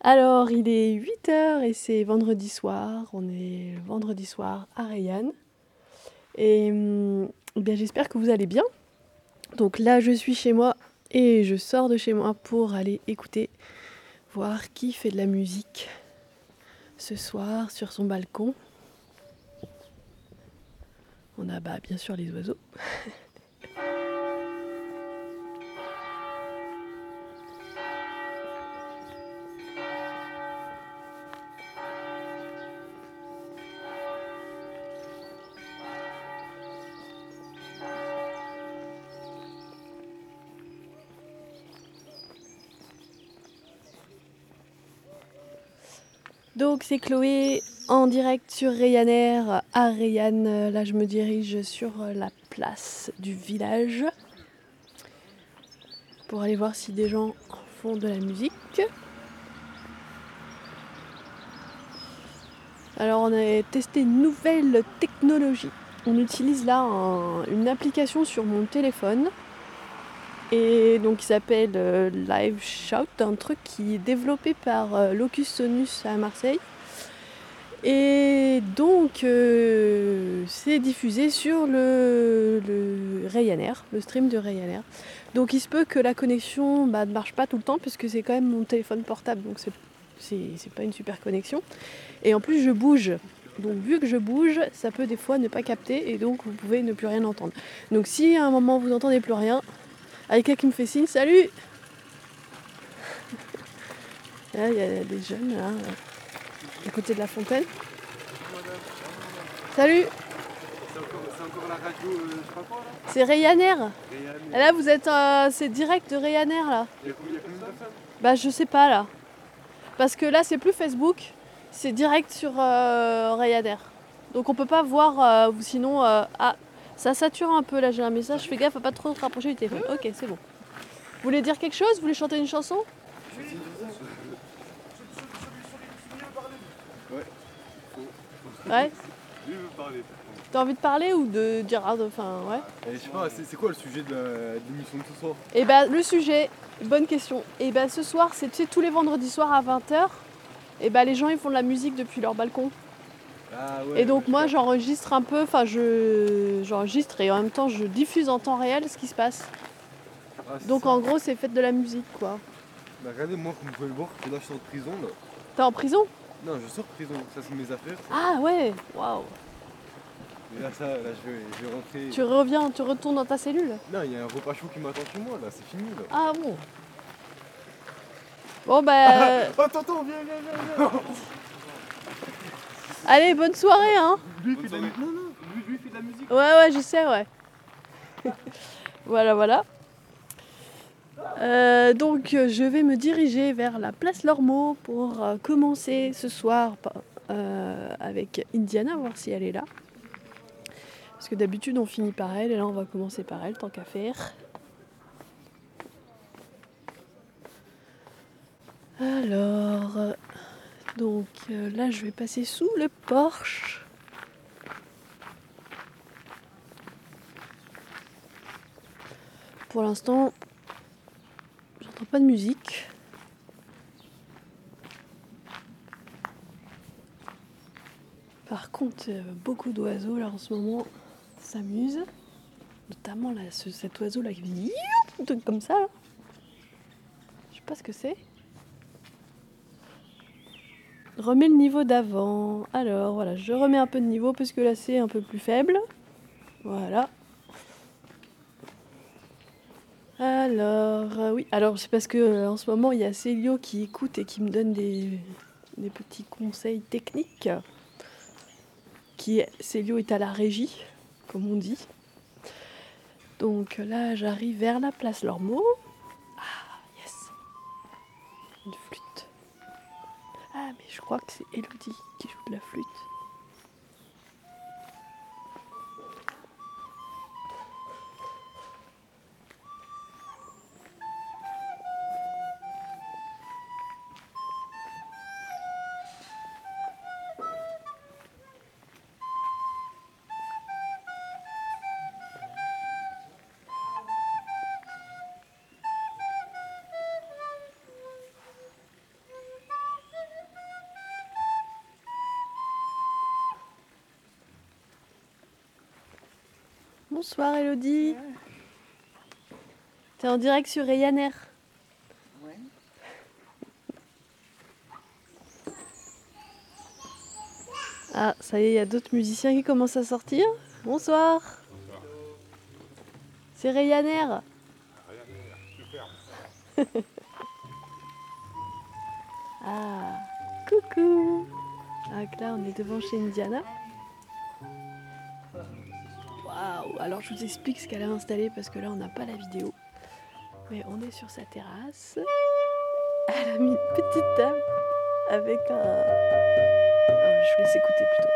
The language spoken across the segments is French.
Alors, il est 8h et c'est vendredi soir. On est vendredi soir à Rayanne. Et hum, bien, j'espère que vous allez bien. Donc là, je suis chez moi et je sors de chez moi pour aller écouter, voir qui fait de la musique ce soir sur son balcon. On a bien sûr les oiseaux. Donc c'est Chloé en direct sur Ryanair à Rayanne. Là je me dirige sur la place du village pour aller voir si des gens font de la musique. Alors on a testé une nouvelle technologie. On utilise là une application sur mon téléphone et donc il s'appelle euh, Live Shout, un truc qui est développé par euh, Locus Sonus à Marseille. Et donc euh, c'est diffusé sur le, Ryanair, le stream de Ryanair. Donc il se peut que la connexion bah, ne marche pas tout le temps puisque c'est quand même mon téléphone portable, donc c'est pas une super connexion. Et en plus je bouge. Donc vu que je bouge, ça peut des fois ne pas capter et donc vous pouvez ne plus rien entendre. Donc si à un moment vous n'entendez plus rien, quelqu'un qui me fait signe, salut il y a des jeunes là, à côté de la fontaine. Salut C'est encore, la radio, euh, sais pas quoi là C'est Ryanair. Là vous êtes, euh, c'est direct de Ryanair là. Il y a combien de Bah je sais pas là. Parce que là c'est plus Facebook, c'est direct sur euh, Ryanair. Donc on peut pas voir, sinon, ah ça sature un peu là, j'ai un message, fais gaffe à pas trop te rapprocher du téléphone. Ok, c'est bon. Vous voulez dire quelque chose? Vous voulez chanter une chanson? Ouais. T'as envie de parler ou de dire. ah, Enfin, ouais. Et je sais pas, c'est quoi le sujet de l'émission de ce soir? Eh bah, le sujet, bonne question. Et eh bah, ce soir, c'est tous les vendredis soirs à 20h. Et bah, les gens ils font de la musique depuis leur balcon. Ah et donc moi j'enregistre un peu, enfin je j'enregistre et en même temps je diffuse en temps réel ce qui se passe. Ah, donc en gros c'est fait de la musique quoi. Bah regardez moi comme vous pouvez le voir, là je sors de prison là. T'es en prison? Non je sors de prison, ça c'est mes affaires. Ah ouais, waouh. Et là ça, là je vais, je vais rentrer. Tu reviens, tu retournes dans ta cellule? Non il y a un repas chaud qui m'attend chez moi là, c'est fini là. Ah bon. Bon bah. oh attends, viens, viens, viens, viens. Allez, bonne soirée, hein Lui, fait de la... Non, non, lui, fait de la musique. Ouais, ouais, je sais, ouais. voilà, voilà. Euh, donc, je vais me diriger vers la place Lormeau pour euh, commencer ce soir euh, avec Indiana, voir si elle est là. Parce que d'habitude, on finit par elle, et là, on va commencer par elle, tant qu'à faire. Alors, donc euh, là, je vais passer sous le porche. Pour l'instant, j'entends pas de musique. Par contre, euh, beaucoup d'oiseaux là en ce moment s'amusent. Notamment cet oiseau là qui fait comme ça. Je sais pas ce que c'est. Remets le niveau d'avant. Alors voilà, je remets un peu de niveau parce que là c'est un peu plus faible. Voilà. Alors, euh, oui, alors c'est parce que euh, en ce moment il y a Célio qui écoute et qui me donne des, petits conseils techniques. Qui Célio est à la régie, comme on dit. Donc là j'arrive vers la place Lormeau. Ah, mais je crois que c'est Elodie qui joue de la flûte. Bonsoir Elodie. T'es en direct sur Ryanair. Ouais. Ah, ça y est, il y a d'autres musiciens qui commencent à sortir. Bonsoir. C'est Ryanair. ah, coucou. Ah, que là, on est devant chez Indiana. Alors, je vous explique ce qu'elle a installé parce que là, on n'a pas la vidéo. Mais on est sur sa terrasse. Elle a mis une petite table avec un. Ah, je vous laisse écouter plutôt.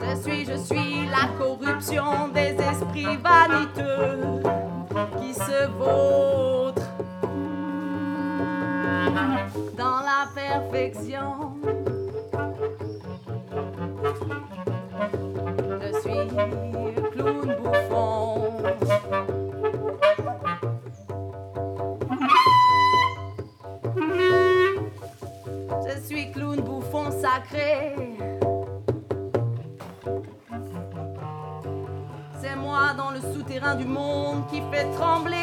Je suis, je suis la corruption des esprits vaniteux qui se vautrent dans la perfection. trembler.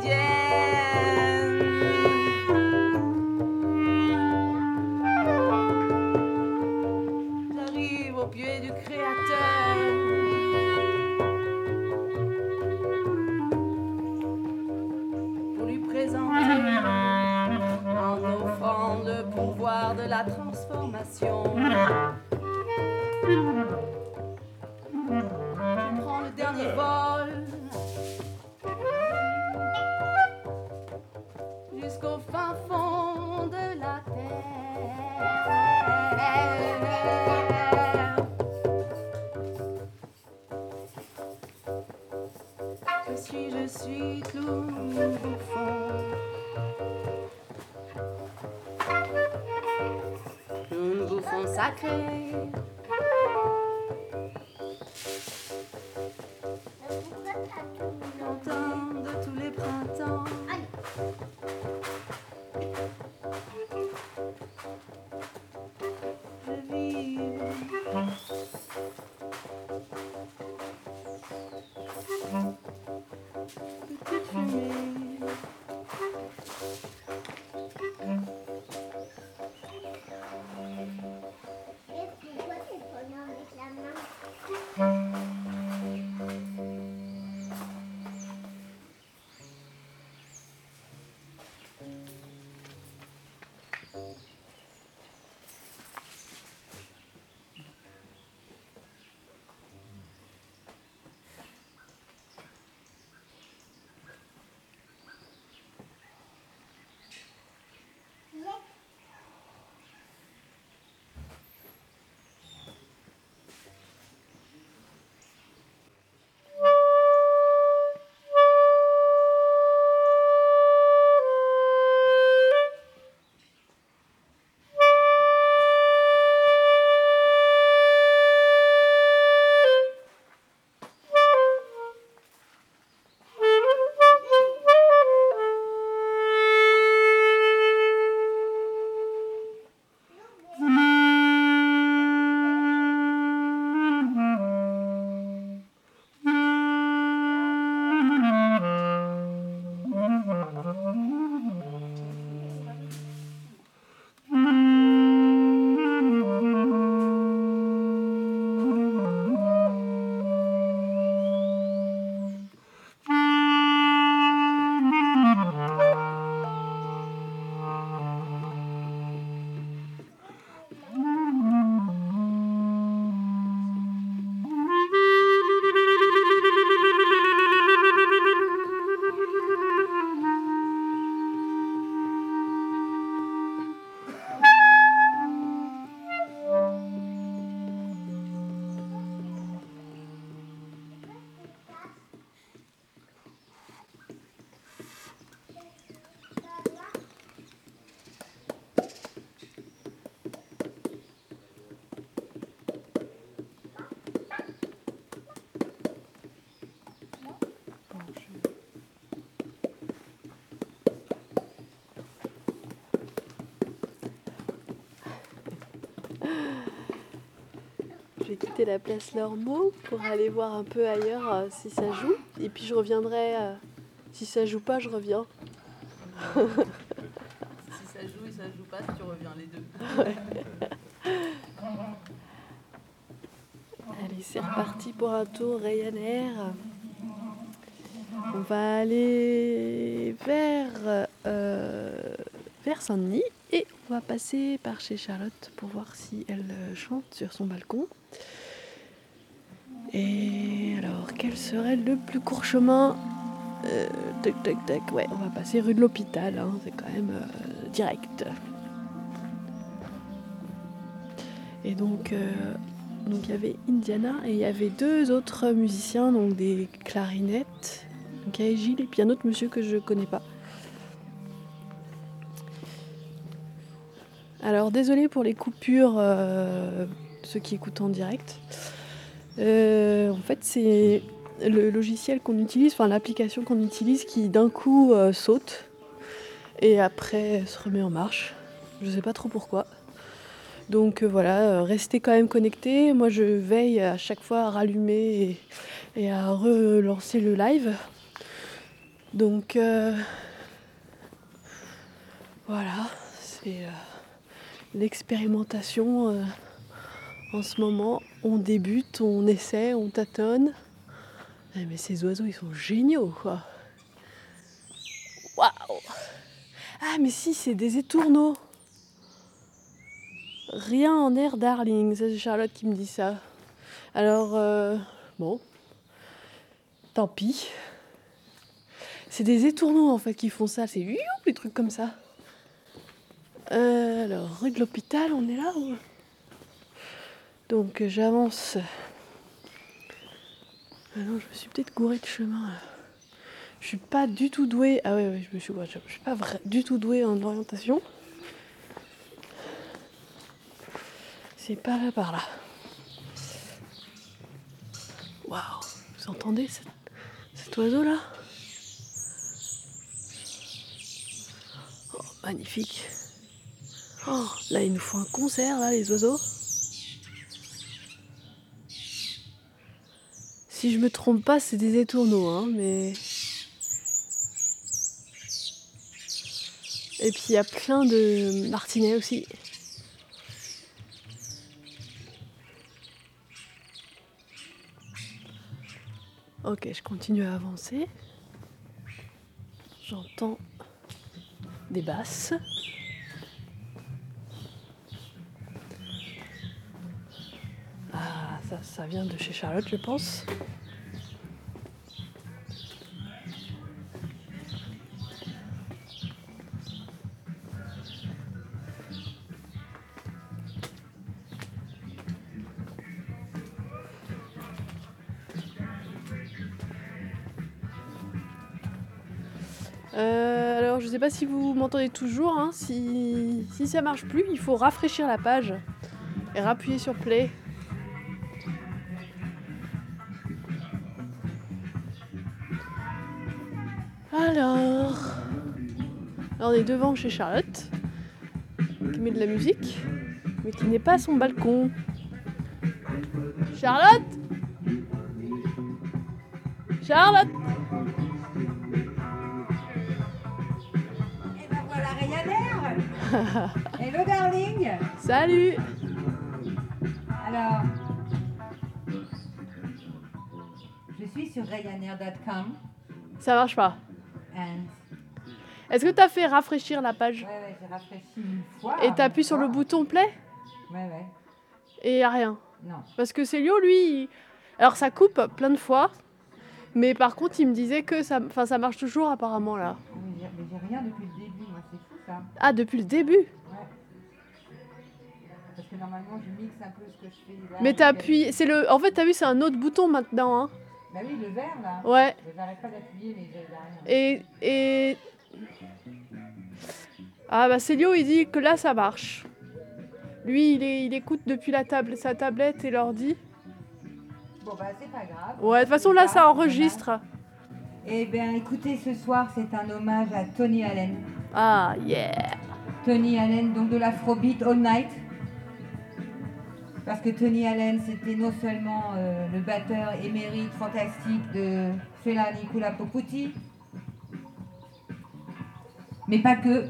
姐 vais quitter la place Lormeau pour aller voir un peu ailleurs euh, si ça joue. Et puis je reviendrai. euh, si ça joue pas, je reviens. Si ça joue et ça joue pas, tu reviens les deux. Allez, c'est reparti pour un tour Ryanair. On va aller vers, euh, vers Saint-Denis et on va passer par chez Charlotte pour voir si elle euh, chante sur son balcon. Et alors, quel serait le plus court chemin? Euh, Tac, tac, tac. Ouais, on va passer rue de l'hôpital. hein, C'est quand même euh, direct. Et donc, euh, donc il y avait Indiana et il y avait deux autres musiciens, donc des clarinettes. Donc il y Gilles et puis un autre monsieur que je connais pas. Alors désolé pour les coupures, euh, ceux qui écoutent en direct. Fait c'est le logiciel qu'on utilise, enfin l'application qu'on utilise qui d'un coup euh, saute et après se remet en marche. Je sais pas trop pourquoi. Donc euh, voilà, euh, restez quand même connectés. Moi, je veille à chaque fois à rallumer et, à relancer le live. Donc euh, voilà, c'est euh, l'expérimentation euh, en ce moment. On débute, on essaie, on tâtonne. Eh, mais ces oiseaux, ils sont géniaux, quoi. Waouh Ah, mais si, c'est des étourneaux. Rien en air, darling. C'est Charlotte qui me dit ça. Alors, euh, bon. Tant pis. C'est des étourneaux, en fait, qui font ça. C'est des trucs comme ça. Euh, alors, rue de l'hôpital, on est là. Donc, euh, j'avance. Ah non, je me suis peut-être gourée de chemin. là. Je suis pas du tout douée. Ah ouais, je me suis gourée. Je suis pas du tout douée en orientation. C'est pas là par là. Waouh, vous entendez cet, oiseau là Oh, magnifique. Oh, là ils nous font un concert là les oiseaux. Si je me trompe pas, c'est des étourneaux, hein, mais. Et puis il y a plein de martinets aussi. Ok, je continue à avancer. J'entends des basses. Ah, ça, vient de chez Charlotte, je pense. Euh, alors, je sais pas si vous m'entendez toujours. hein. Si, si ça marche plus, il faut rafraîchir la page et rappuyer sur play. Alors, alors, on est devant chez Charlotte qui met de la musique, mais qui n'est pas à son balcon. Charlotte! Charlotte! Et ben voilà Ryanair! Hello darling! Salut! Alors, je suis sur Ryanair.com Ça marche pas. Est-ce que t'as fait rafraîchir la page ouais ouais j'ai rafraîchi une fois. et t'appuies sur le bouton play. Ouais ouais. et y a rien Non. Parce que Célio, lui, alors ça coupe plein de fois, mais par contre, il me disait que ça, enfin, ça marche toujours apparemment là. Mais j'ai rien depuis le début, moi c'est fou ça. Ah, depuis le début Ouais. Parce que normalement je mixe un peu ce que je fais là. Mais t'appuies, c'est le, en fait, t'as vu, c'est un autre bouton maintenant, hein. Bah oui, le vert là. Ouais. J'arrête pas d'appuyer mais j'ai. Et et ah bah Célio, il dit que là, ça marche. Lui, il, est- il écoute depuis la table, sa tablette et l'ordi. Bon bah c'est pas grave. Ouais, de toute façon, là, ça enregistre. Eh bien écoutez, ce soir c'est un hommage à Tony Allen. Ah yeah. Tony Allen, donc de l'Afrobeat All Night. Parce que Tony Allen, c'était non seulement euh, le batteur émérite fantastique de Fela Nicola Poputi, mais pas que.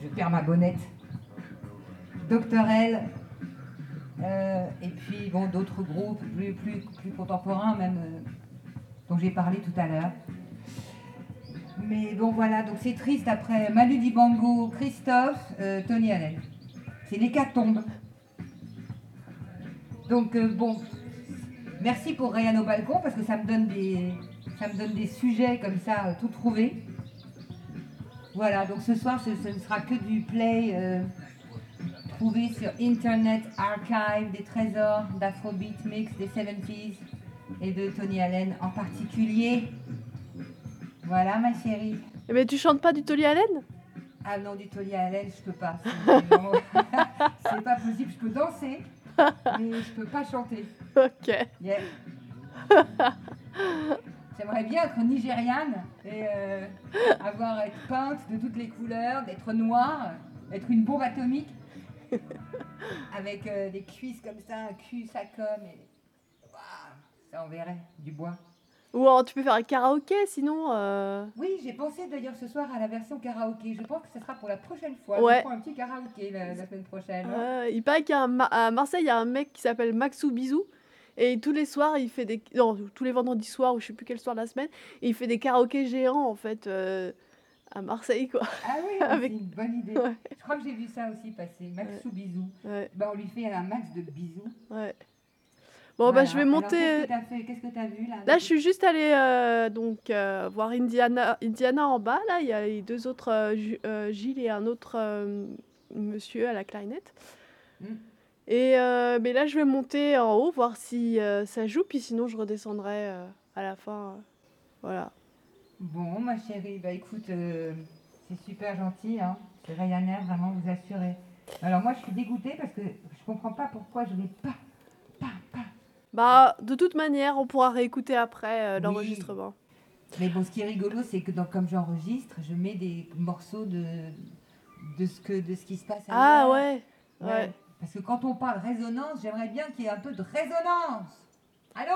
Je perds ma bonnette. Dr. L. euh, et puis bon, d'autres groupes plus, plus, plus contemporains, même euh, dont j'ai parlé tout à l'heure. Mais bon, voilà, donc c'est triste après Manu Dibango, Christophe, Tony Allen. C'est l'hécatombe. Donc euh, bon, merci pour Ryan au balcon parce que ça me donne des, ça me donne des sujets comme ça, euh, tout trouvés. Voilà, donc ce soir, ce, ne sera que du play euh, trouvé sur Internet Archive, des trésors d'Afrobeat Mix des 70s et de Tony Allen en particulier. Voilà, ma chérie. Eh ben, tu chantes pas du Tolly Allen? Ah non, du Tony Allen, je peux pas. C'est pas possible. Je peux danser, mais je peux pas chanter. Ok. Yeah. J'aimerais bien être nigériane et euh, avoir être peinte de toutes les couleurs, d'être noire, être une bombe atomique avec euh, des cuisses comme ça, un cul, ça comme et Waouh, ça on verrait du bois. Ou alors, tu peux faire un karaoké sinon. euh, Oui, j'ai pensé d'ailleurs ce soir à la version karaoké. Je pense que ce sera pour la prochaine fois. Ouais. Je prends un petit karaoké la, la semaine prochaine. hein. euh, il paraît qu'à Ma- à Marseille, il y a un mec qui s'appelle Maxou Bisou. Et tous les soirs, il fait des. Non, tous les vendredis soirs, ou je sais plus quel soir de la semaine, il fait des karaokés géants, en fait, euh, à Marseille, quoi. Ah oui, Avec- c'est une bonne idée. Ouais. Je crois que j'ai vu ça aussi passer. Maxou bisous. Ouais, Ben, on lui fait un max de bisous. ouais. Bon, bah, Voilà. je vais monter. Qu'est-ce que que t'as vu là Là, je suis juste allée euh, donc, euh, voir Indiana, Indiana en bas. Là, il y a les deux autres, euh, Gilles et un autre monsieur à la clarinette. Mm. Et mais là, je vais monter en haut, voir si ça joue. Puis sinon, je redescendrai à la fin. voilà. Bon, ma chérie, bah écoute, c'est super gentil. Hein. C'est Ryanair, vraiment, vous assurez. Alors moi, je suis dégoûtée parce que je comprends pas pourquoi je pas, pas. Bah, de toute manière, on pourra réécouter après euh, Oui. l'enregistrement. Mais bon, ce qui est rigolo, c'est que comme j'enregistre, je mets des morceaux de, de, ce que, de ce qui se passe Ah ouais, Ouais. ouais. Parce que quand on parle résonance, j'aimerais bien qu'il y ait un peu de résonance. Allô?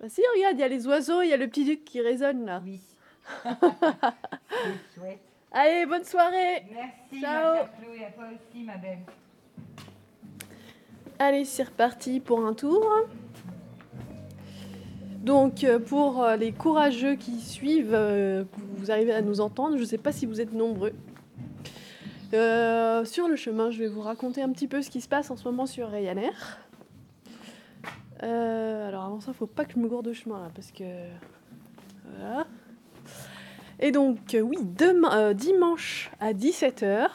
Bah si, regarde, il y a les oiseaux, il y a le petit duc qui résonne là. Oui. chouette. Allez, bonne soirée Merci, Ciao. Chloé, à toi aussi, ma belle. Allez, c'est reparti pour un tour. Donc, euh, pour euh, les courageux qui suivent, euh, vous arrivez à nous entendre, je ne sais pas si vous êtes nombreux. Sur le chemin, je vais vous raconter un petit peu ce qui se passe en ce moment sur Ryanair. Alors avant ça, il faut pas que je me gourde de chemin là, parce que voilà. Et donc oui, demain, dimanche à 17h,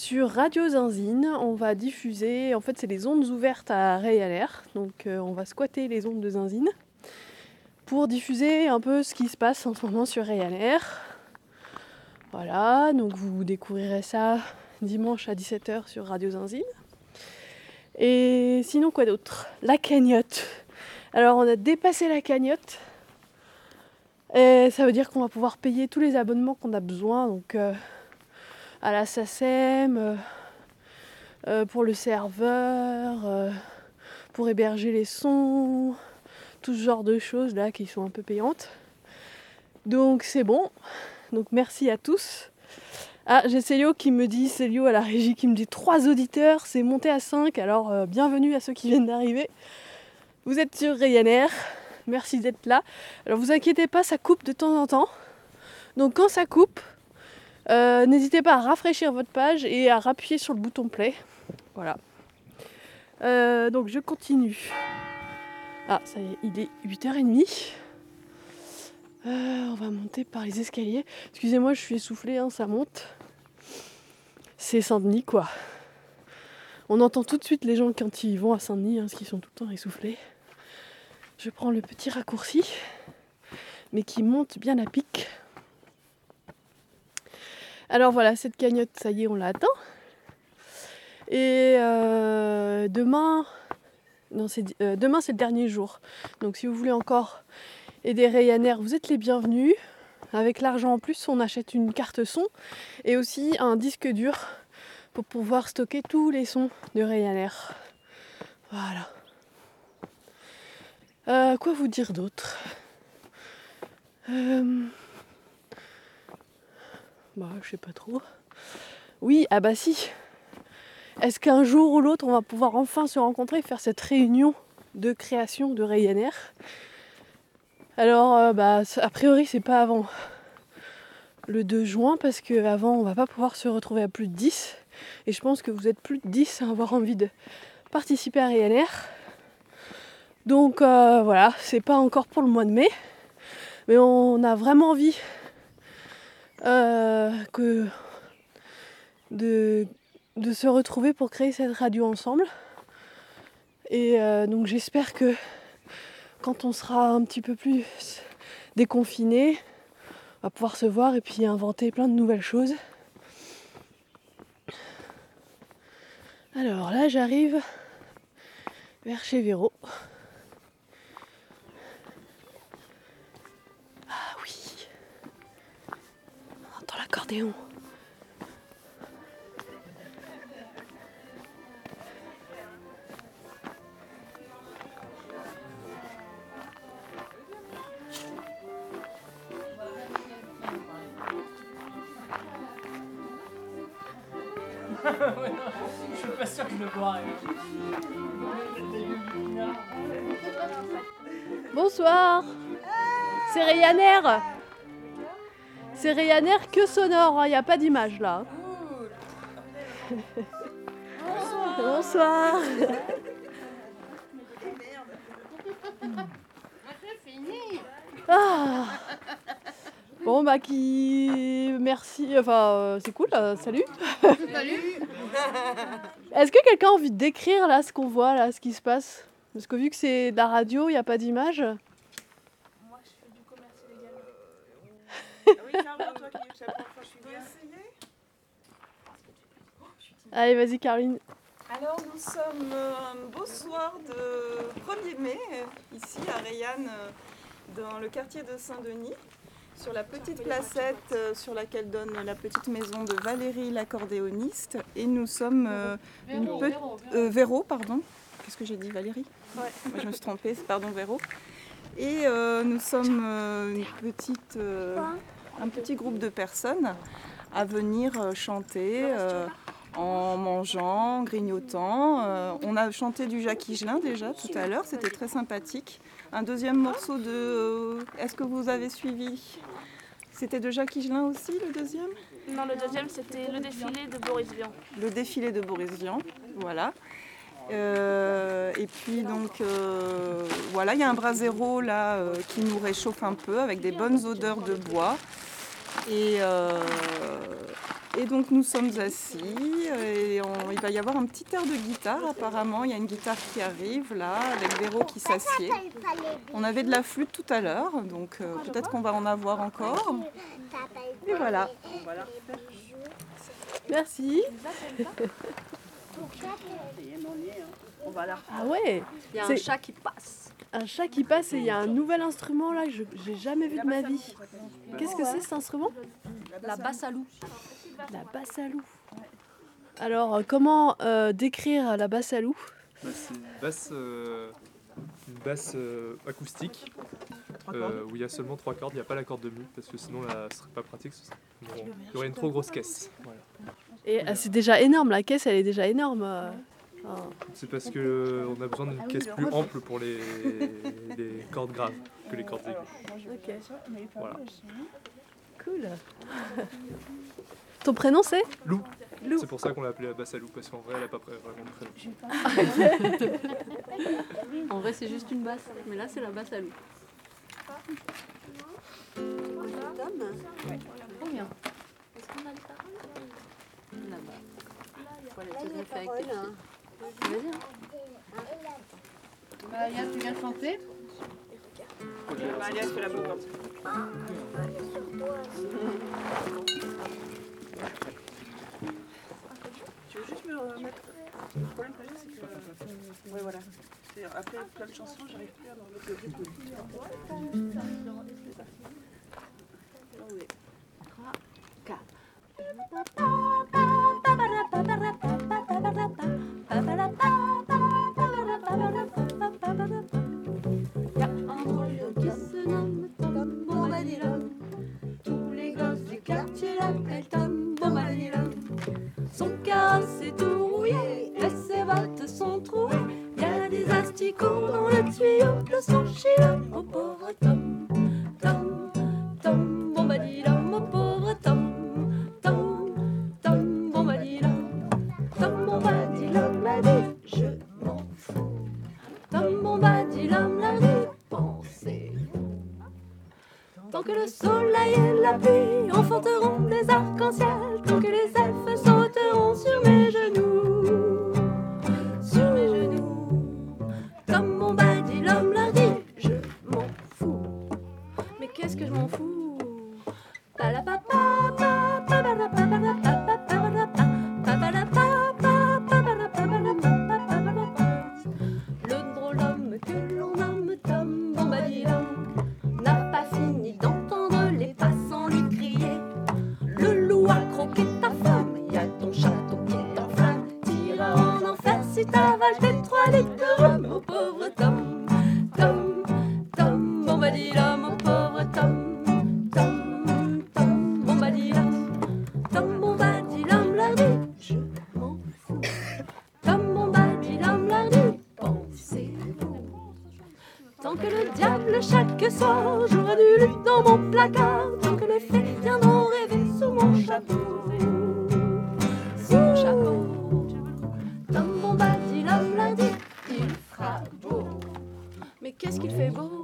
sur Radio Zinzine, on va diffuser, en fait c'est les ondes ouvertes à Ryanair, donc euh, on va squatter les ondes de Zinzine pour diffuser un peu ce qui se passe en ce moment sur Ryanair. Voilà, donc vous découvrirez ça dimanche à 17h sur Radio Zinzine. Et sinon quoi d'autre? La cagnotte. Alors on a dépassé la cagnotte. Et ça veut dire qu'on va pouvoir payer tous les abonnements qu'on a besoin, donc euh, à la SACEM, euh, euh, pour le serveur, euh, pour héberger les sons, tout ce genre de choses là qui sont un peu payantes. Donc c'est bon. Donc merci à tous. Ah, j'ai Célio qui me dit, Célio à la régie qui me dit 3 auditeurs, c'est monté à 5, alors bienvenue à ceux qui viennent d'arriver. Vous êtes sur Ryanair, merci d'être là. Alors vous inquiétez pas, ça coupe de temps en temps. Donc quand ça coupe, euh, n'hésitez pas à rafraîchir votre page et à appuyer sur le bouton play. Voilà. Euh, donc je continue. Ah, ça y est, il est 8h30. Euh, on va monter par les escaliers. Excusez-moi, je suis essoufflée, hein, ça monte. C'est Saint-Denis, quoi. On entend tout de suite les gens quand ils vont à Saint-Denis, hein, parce qu'ils sont tout le temps essoufflés. Je prends le petit raccourci, mais qui monte bien à pic. Alors voilà, cette cagnotte, ça y est, on l'a atteint. Et euh, demain, non, c'est, euh, demain c'est le dernier jour. Donc si vous voulez encore aider Ryanair, vous êtes les bienvenus. Avec l'argent en plus, on achète une carte son et aussi un disque dur pour pouvoir stocker tous les sons de Ryanair. Voilà. Euh, quoi vous dire d'autre? Bah, je sais pas trop. Oui, ah bah si. Est-ce qu'un jour ou l'autre, on va pouvoir enfin se rencontrer faire cette réunion de création de Ryanair? Alors, euh, bah, a priori, c'est pas avant le 2 juin parce qu'avant, on va pas pouvoir se retrouver à plus de 10. Et je pense que vous êtes plus de 10 à avoir envie de participer à Ryanair. Donc euh, voilà, c'est pas encore pour le mois de mai, mais on a vraiment envie euh, que de, se retrouver pour créer cette radio ensemble. Et euh, donc j'espère que quand on sera un petit peu plus déconfiné, on va pouvoir se voir et puis inventer plein de nouvelles choses. Alors là j'arrive vers chez Véro. L'accordéon. Je suis pas sûr que je le boirai. Bonsoir. C'est Ryanair. C'est Ryanair que sonore, il n'y a pas d'image là. Bonsoir. Ah. Bon bah qui merci enfin euh, c'est cool euh, salut. Salut Est-ce que quelqu'un a envie de décrire là ce qu'on voit là ce qui se passe? Parce que vu que c'est de la radio, il n'y a pas d'image. Moi, je fais du commerce illégal. oui, Caroline, toi qui c'est la première fois que je suis venue. Allez, vas-y Caroline. Alors, nous sommes euh, un beau soir de 1er mai, euh, ici à Rayanne, euh, dans le quartier de Saint-Denis, sur la petite placette euh, sur laquelle donne la petite maison de Valérie l'accordéoniste. Et nous sommes euh, une petite. Véro, pardon. Qu'est-ce que j'ai dit, Valérie Moi, Je me suis trompée, c'est pardon, Véro. Et euh, nous sommes euh, une petite, euh, un petit groupe de personnes à venir euh, chanter euh, en mangeant, grignotant. Euh, on a chanté du Jacques Higelin déjà tout à l'heure, c'était très sympathique. Un deuxième morceau de... euh, Est-ce que vous avez suivi? C'était de Jacques Higelin aussi, le deuxième? Non, le deuxième, c'était le défilé de Boris Vian. le défilé de Boris Vian, voilà. Euh, et puis donc voilà, il y a un brasero là qui nous réchauffe un peu avec des bonnes odeurs de bois. Et, et donc nous sommes assis et on- il va y avoir un petit air de guitare apparemment. Il y a une guitare qui arrive là avec Véro qui s'assied. On avait de la flûte tout à l'heure, donc euh, peut-être qu'on va en avoir encore. Et voilà. Merci. Ah ouais. Il y a un C'est- chat qui passe. Un chat qui passe et il y a un nouvel instrument là que je j'ai jamais vu de ma vie. Qu'est-ce que c'est cet instrument? La basse à loup. La basse à loup. Alors euh, comment euh, décrire la basse à loup? Bah, c'est une basse, euh, une basse euh, acoustique euh, où il y a seulement trois cordes, il n'y a pas la corde de mi parce que sinon là, ce serait pas pratique, ce serait- il y aurait une trop grosse caisse. Voilà. Et euh, c'est déjà énorme, la caisse elle est déjà énorme. Enfin, C'est parce que euh, on a besoin d'une caisse plus ample pour les, les cordes graves que les cordes aiguës. ok, Voilà. cool. Ton prénom c'est Lou. Lou. C'est pour ça qu'on l'a appelée la basse à loup parce qu'en vrai elle n'a pas vraiment de prénom. En vrai, c'est juste une basse. Mais là, c'est la basse à loup. Trop bien. Est-ce qu'on a les paroles Là-bas. Voilà, tu le fais avec tes pieds. Vas-y. hein. Bah, tu viens de chanter la. Tu veux juste me remettre Le problème que j'ai, c'est que. Euh, ouais, voilà. Après, plein de chansons, j'arrive plus à me remettre le rythme. 3, 4. Tant que le diable chaque soir jouera du luth dans mon placard, tant que les fêtes viendront rêver sous mon chapeau. Sous mon chapeau. Tom Bombadil, l'homme lundi, il fera beau. Mais qu'est-ce qu'il fait beau?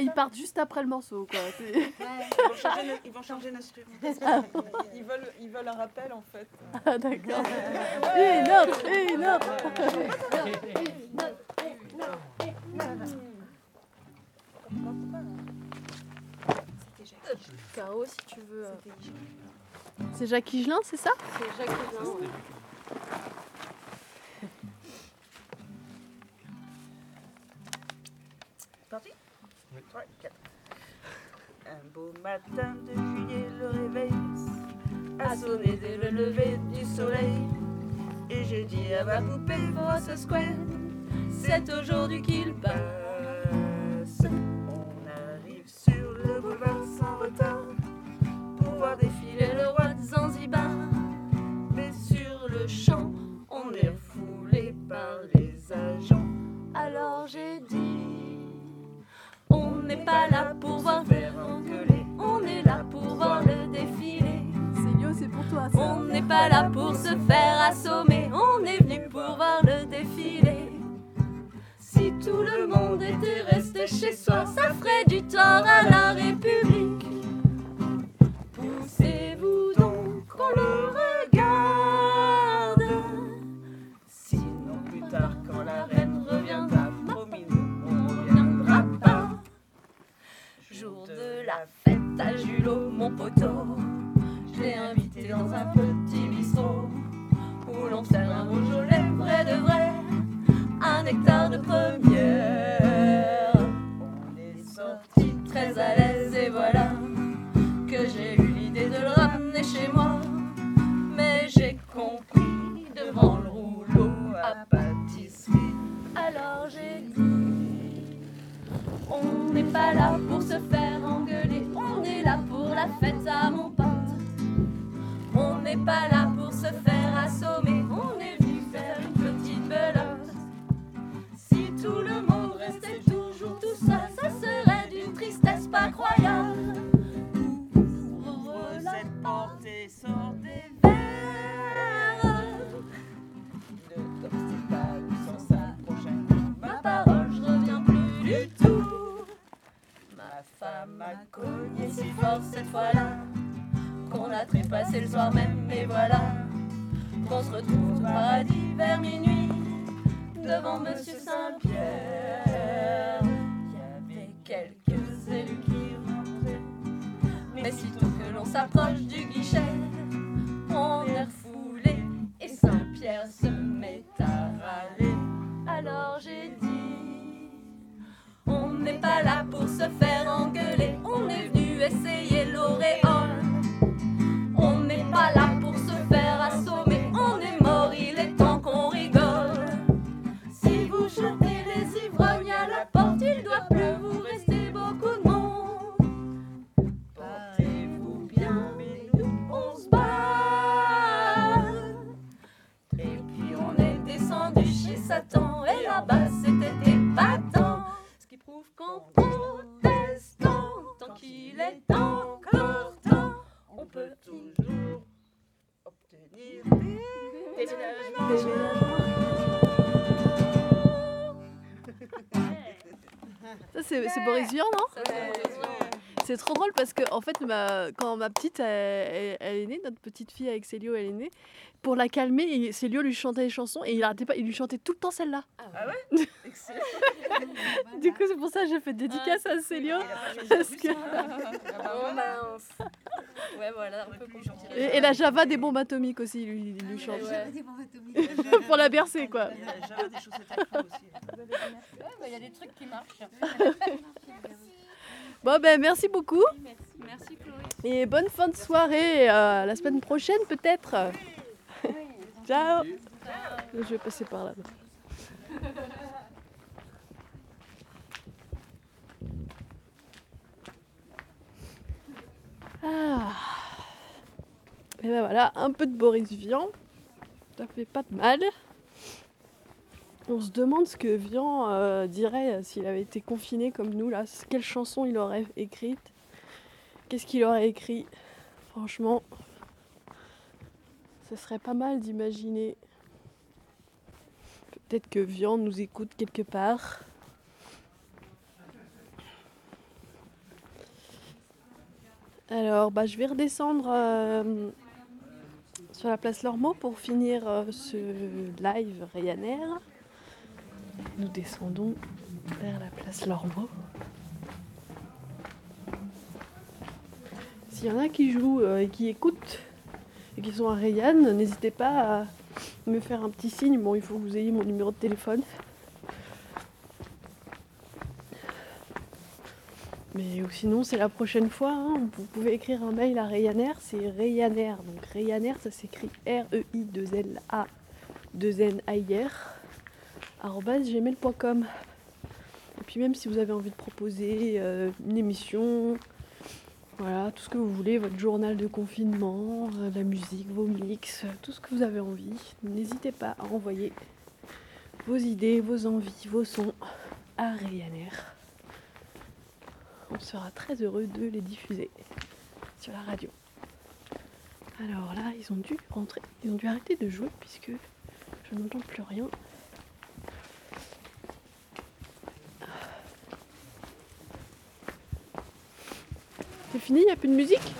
Ah, ils partent juste après le morceau, quoi. Ils vont changer, le, ils. Ah ils veulent, ils veulent un rappel, en fait. Ah, d'accord. Ouais. Une autre, une. Hum. Caro, si tu veux. C'est Jacques Higelin, c'est ça? C'est Jacques Higelin. C'est aujourd'hui qu'il part. tard. Pas là pour se faire c'est Boris Vian, non? C'est trop drôle parce que en fait, ma- quand ma petite, elle, est née, notre petite fille avec Célio, elle est née, pour la calmer, Célio lui chantait des chansons et il arrêtait pas, il lui chantait tout le temps celle-là. Ah ouais? Excellent. Du coup, c'est pour ça que j'ai fait dédicace à Célio. Parce que... Oh mince. Ouais, voilà, un peu compliqué. et, et la Java des bombes atomiques aussi, lui, il lui chante. Ouais. pour la bercer, quoi. Il y a des trucs qui marchent. Bon, ben merci beaucoup. Merci Chloé. Et bonne fin de soirée. euh, la semaine prochaine, peut-être. Ciao. Je vais passer par là. Et ben voilà, un peu de Boris Vian. Ça fait pas de mal. On se demande ce que Vian euh, dirait s'il avait été confiné comme nous là. Quelle chanson il aurait écrite? Qu'est-ce qu'il aurait écrit? Franchement, ce serait pas mal d'imaginer. Peut-être que Vian nous écoute quelque part. Alors, bah, je vais redescendre euh, sur la place Lormeau pour finir euh, ce live Ryanair. Nous descendons vers la place Lormeau. S'il y en a qui jouent euh, et qui écoutent et qui sont à Rayanne, n'hésitez pas à me faire un petit signe. Bon, il faut que vous ayez mon numéro de téléphone. Mais ou sinon, c'est la prochaine fois. hein. Vous pouvez écrire un mail à Ryanair, c'est Ryanair. Donc Ryanair, ça s'écrit R-E-I-2-L-A 2-N-A-I-R arobase gmail.com. Et puis même si vous avez envie de proposer euh, une émission, voilà, tout ce que vous voulez, votre journal de confinement, euh, la musique, vos mix, euh, tout ce que vous avez envie, n'hésitez pas à envoyer vos idées, vos envies, vos sons à Ryanair. On sera très heureux de les diffuser sur la radio. Alors là, ils ont dû rentrer, ils ont dû arrêter de jouer puisque je n'entends plus rien. C'est fini, il n'y a plus de musique?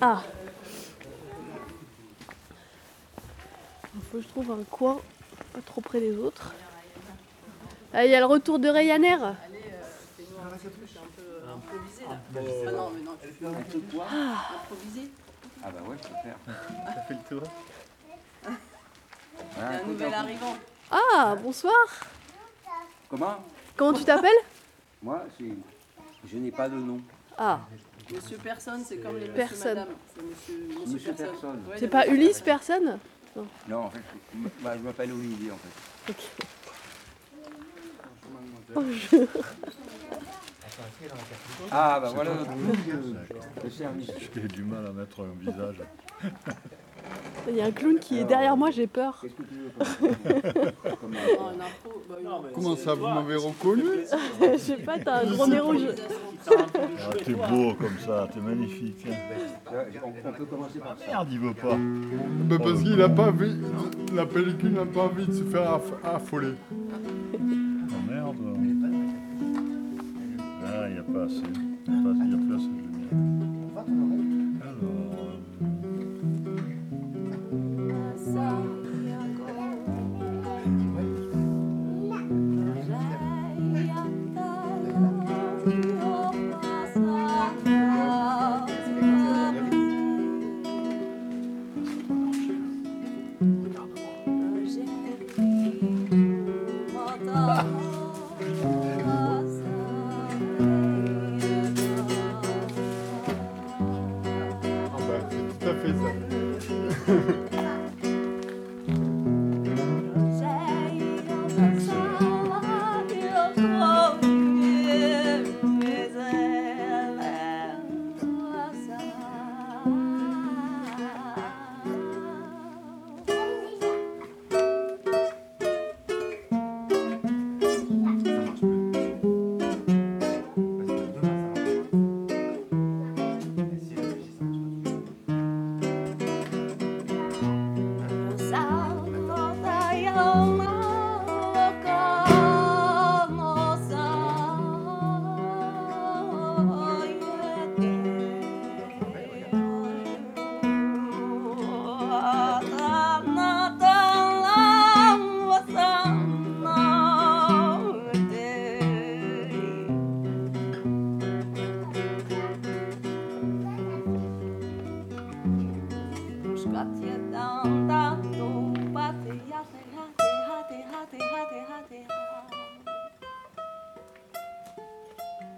Ah Il faut que je trouve un coin pas trop près des autres. Ah, il y a le retour de Ryanair Ah non, mais non, tu peux improviser. Ah bah ouais, je peux faire. Ça fait le tour. Il y a un nouvel arrivant. Ah, bonsoir Comment? Comment tu t'appelles? Moi, je n'ai pas de nom. Ah, Monsieur Personne, c'est comme les monsieur Personne. madame. C'est monsieur, monsieur, Monsieur Personne. Personne. Ouais, c'est pas Ulysse Personne? Non. Non, en fait, je, bah, je m'appelle Olivier, en fait. Ok. Bonjour. Ah bah voilà le service. J'ai du mal à mettre un visage. Il y a un clown qui est derrière moi, j'ai peur. Qu'est-ce que tu veux impro, bah. Comment ça, vous m'avez reconnu Je sais pas, t'as un gros nez rouge. ah, T'es beau comme ça, t'es magnifique. On, on peut commencer par ça. Merde, il veut pas. Mais parce qu'il n'a pas envie, la pellicule n'a pas envie de se faire aff- affoler. Oh merde. person. Your person.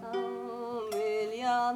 Amelia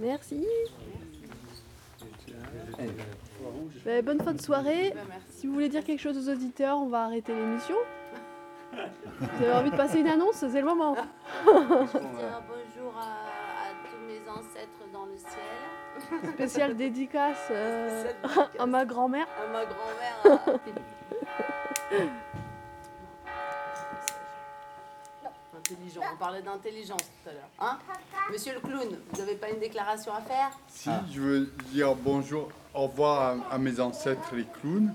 Merci. Ben, bonne fin de soirée. Si vous voulez dire quelque chose aux auditeurs, on va arrêter l'émission. Vous avez envie de passer une annonce C'est le moment. Dire bonjour à, à tous mes ancêtres dans le ciel. Spécial dédicace euh, à ma grand-mère. À ma grand-mère. à-. On parlait d'intelligence tout à l'heure. Hein? Monsieur le clown, vous n'avez pas une déclaration à faire? Si, je veux dire bonjour, au revoir à, à mes ancêtres les clowns.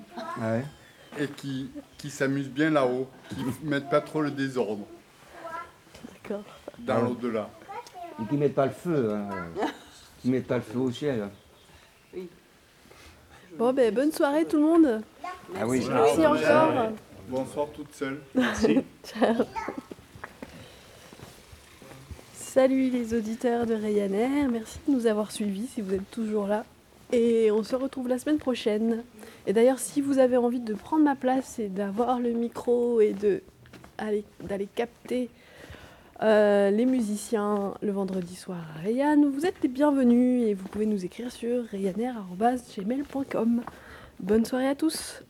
Et qui, qui s'amusent bien là-haut, qui ne mettent pas trop le désordre D'accord. dans l'au-delà. Et qui mettent pas le feu. Hein. qui mettent pas le feu au ciel. Bon, ben, bonne soirée tout le monde. Ah oui, Merci encore. Bonsoir toutes seules. Ciao. Salut les auditeurs de Ryanair, merci de nous avoir suivis si vous êtes toujours là. Et on se retrouve la semaine prochaine. Et d'ailleurs, si vous avez envie de prendre ma place et d'avoir le micro et d'aller capter euh, les musiciens le vendredi soir à Rayanne, vous êtes les bienvenus et vous pouvez nous écrire sur ryanair.gmail.com. Bonne soirée à tous